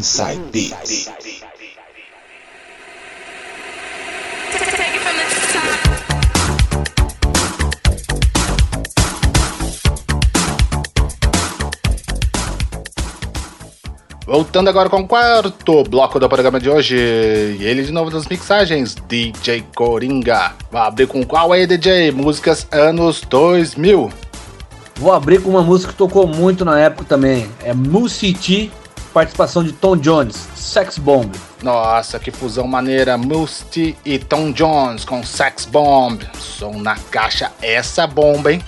Inside Beats. Voltando agora com o quarto bloco do programa de hoje. E ele de novo nas mixagens, DJ Coringa. Vai abrir com qual aí, DJ? Músicas anos 2000. Vou abrir com uma música que tocou muito na época também. É Musity, participação de Tom Jones, Sex Bomb. Nossa, que fusão maneira. Musty e Tom Jones com Sex Bomb. Som na caixa, essa bomba, hein?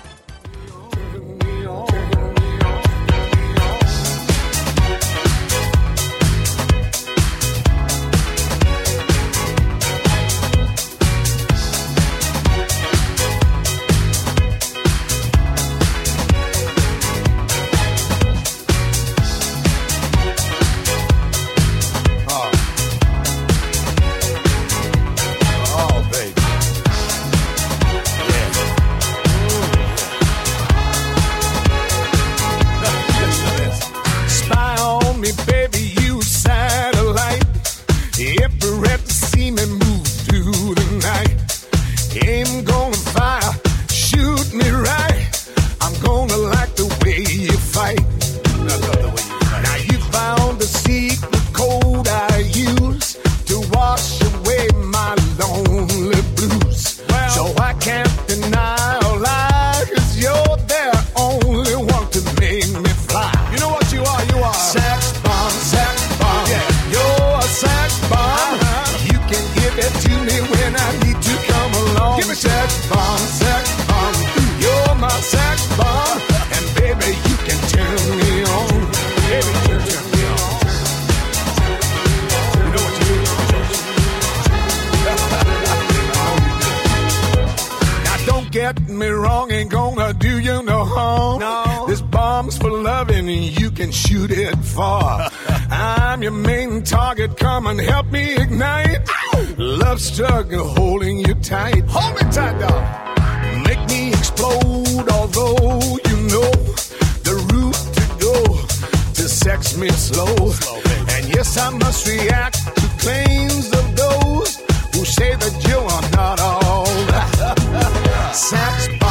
far. I'm your main target. Come and help me ignite. Love-struck, holding you tight. Hold me tight, dog. Make me explode. Although you know the route to go to sex me slow. and yes, I must react to claims of those who say that you are not all. Sex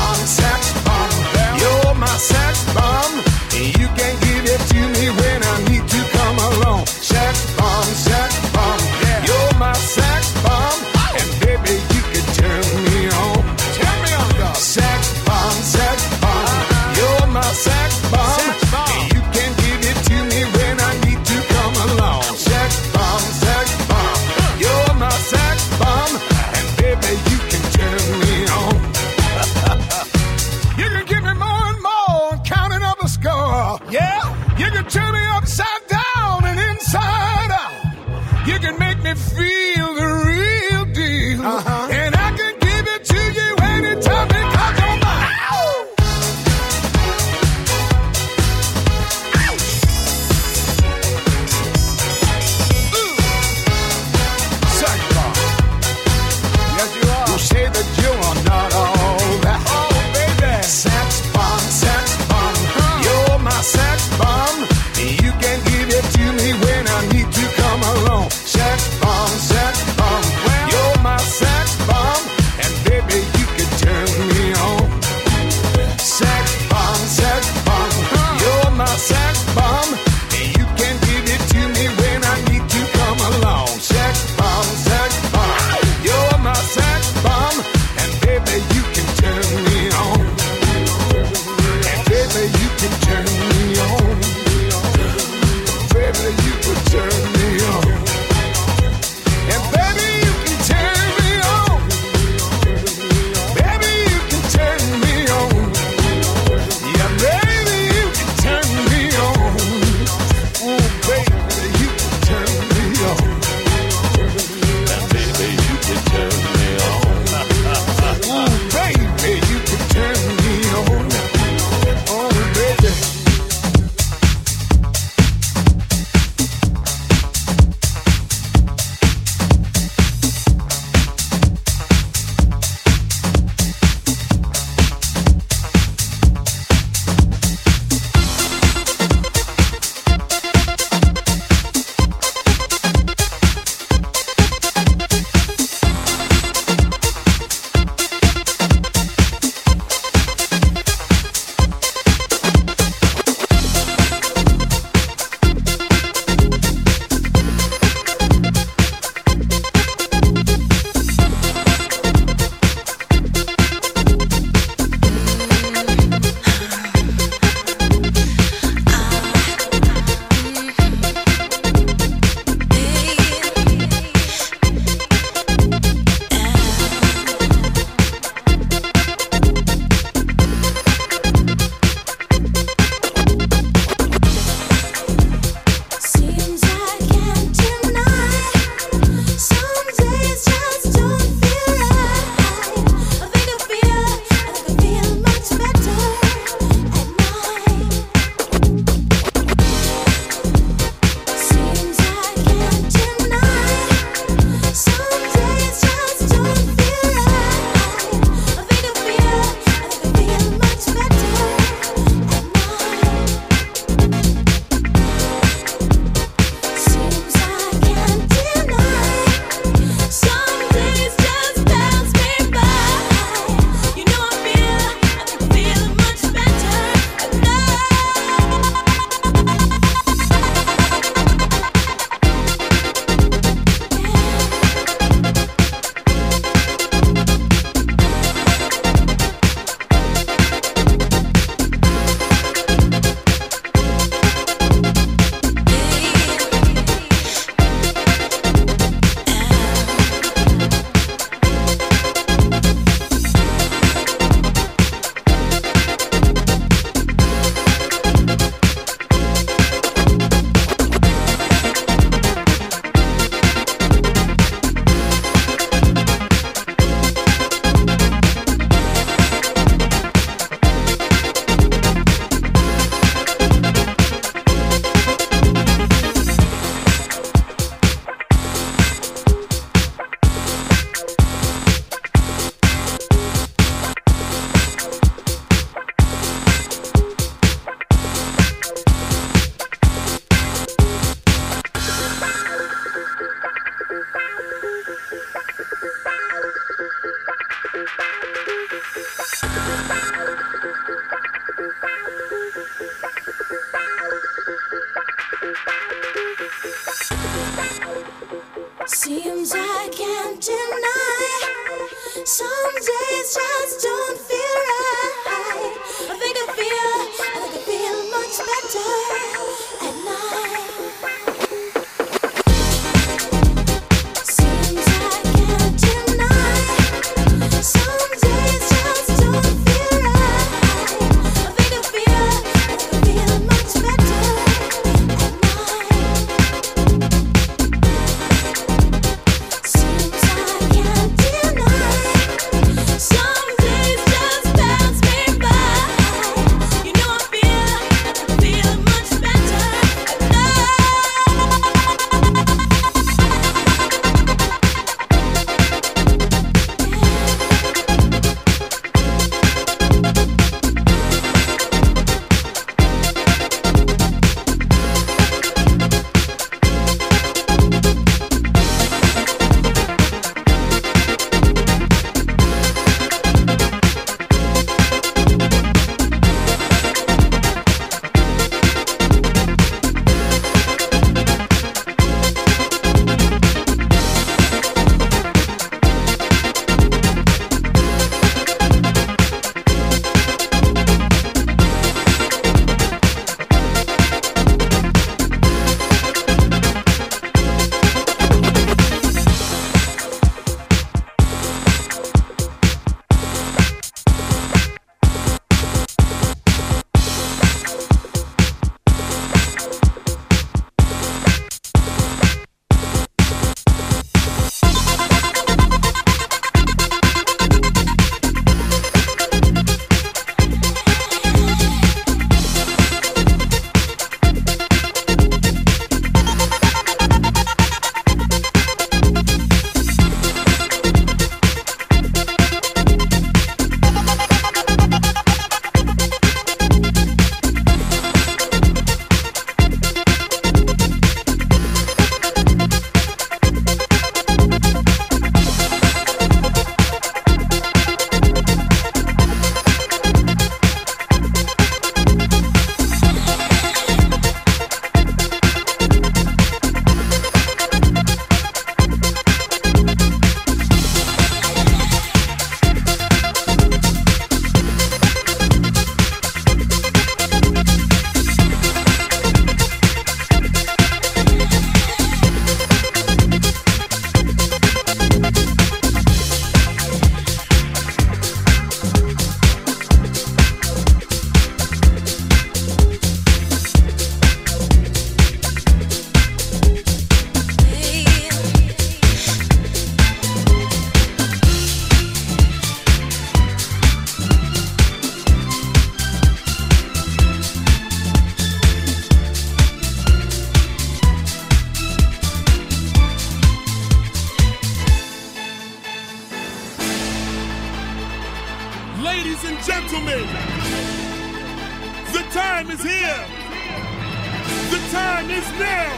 is now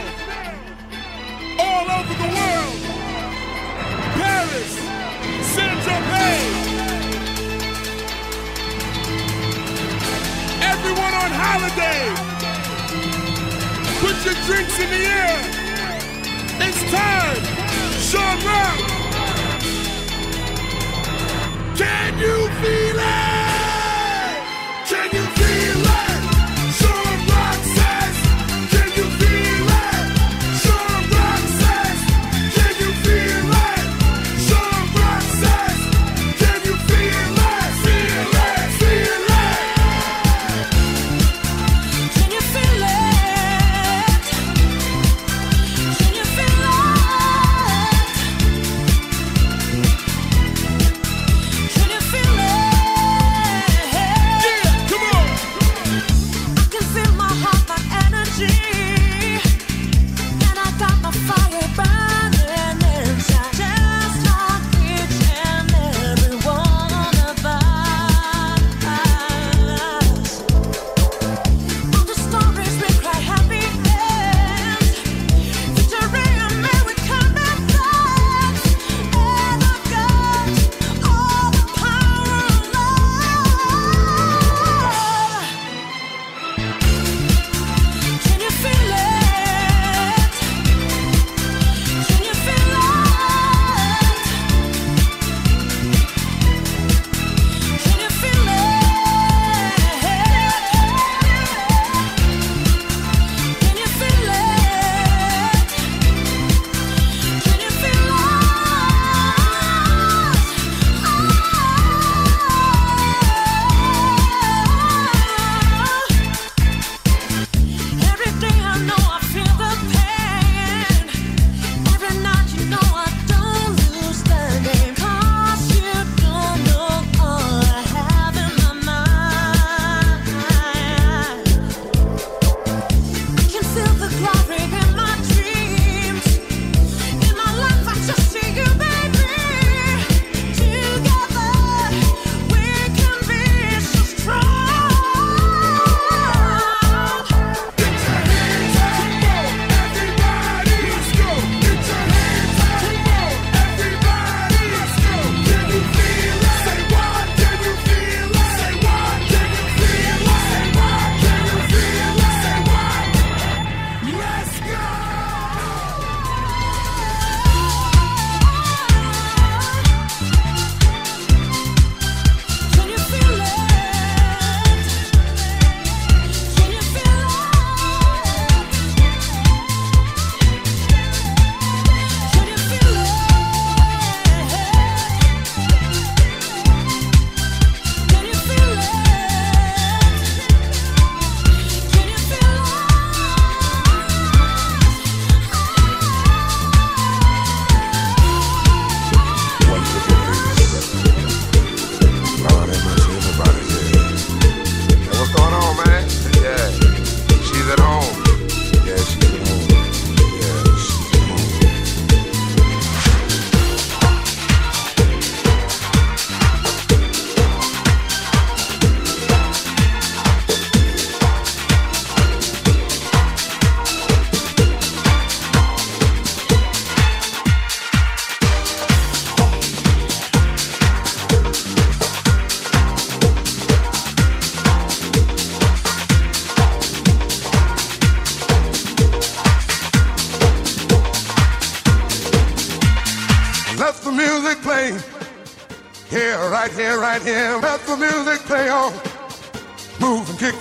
all over the world. Paris, Saint-Germain. Everyone on holiday. Put your drinks in the air. It's time. Sean Rock. Can you feel?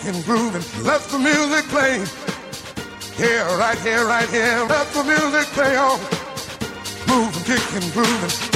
and grooving. Let the music play. Here, right here, right here. Let the music play on. Move and kick and grooving.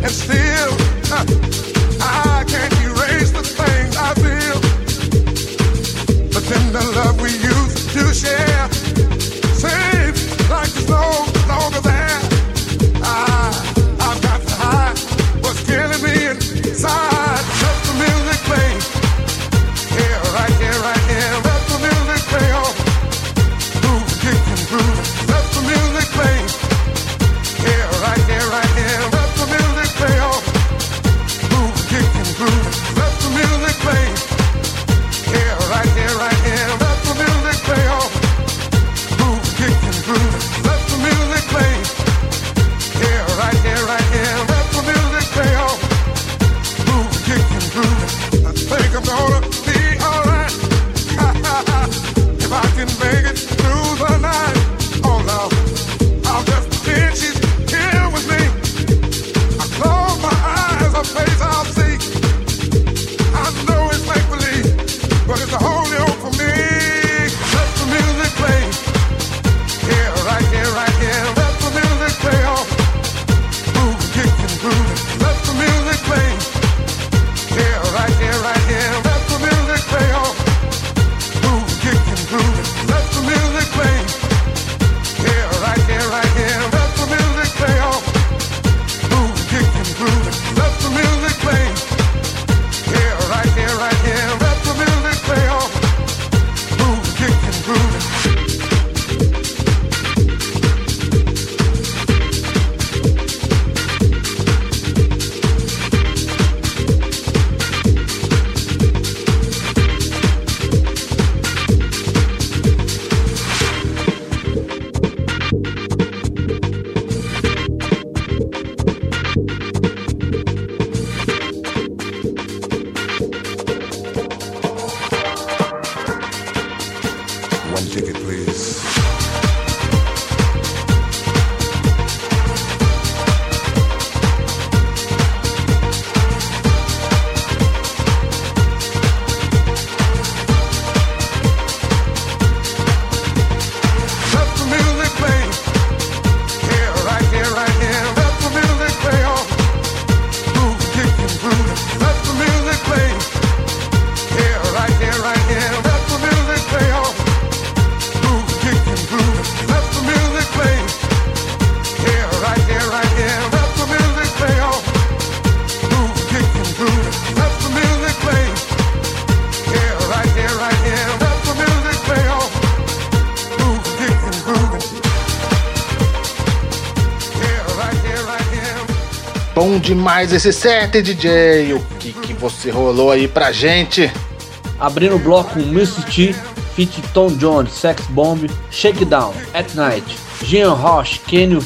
and still demais esse set, DJ. O que, que você rolou aí pra gente? Abrindo o bloco Missy T, Fit Tom Jones, Sex Bomb, Shakedown, At Night, Jean Roche, Can You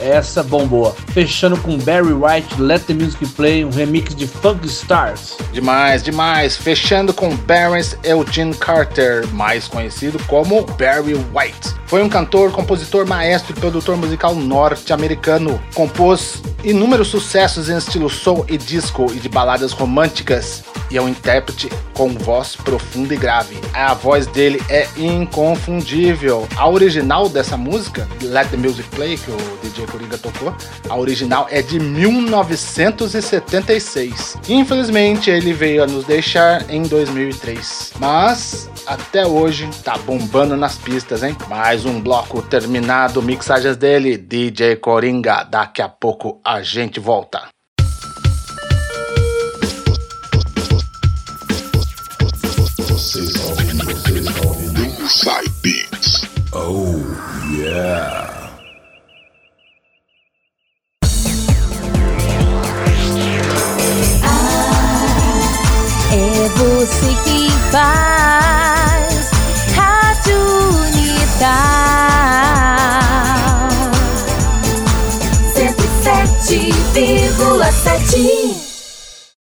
essa bombou. Fechando com Barry White, Let the Music Play, um remix de Funk Stars. Demais, demais. Fechando com Barons Eugene Carter, mais conhecido como Barry White. Foi um cantor, compositor, maestro e produtor musical norte-americano. Compôs inúmeros sucessos em estilo soul e disco e de baladas românticas. E é um intérprete com voz profunda e grave. A voz dele é inconfundível. A original dessa música, Let the Music Play, que o DJ Coringa tocou, a original é de 1976. Infelizmente, ele veio a nos deixar em 2003. Mas até hoje tá bombando nas pistas, hein? Mais um bloco terminado, mixagens dele, DJ Coringa. Daqui a pouco a gente volta. Você está ouvindo, você está ouvindo Inside Beats. Oh, yeah. É você que faz Rádio Unidade 107,7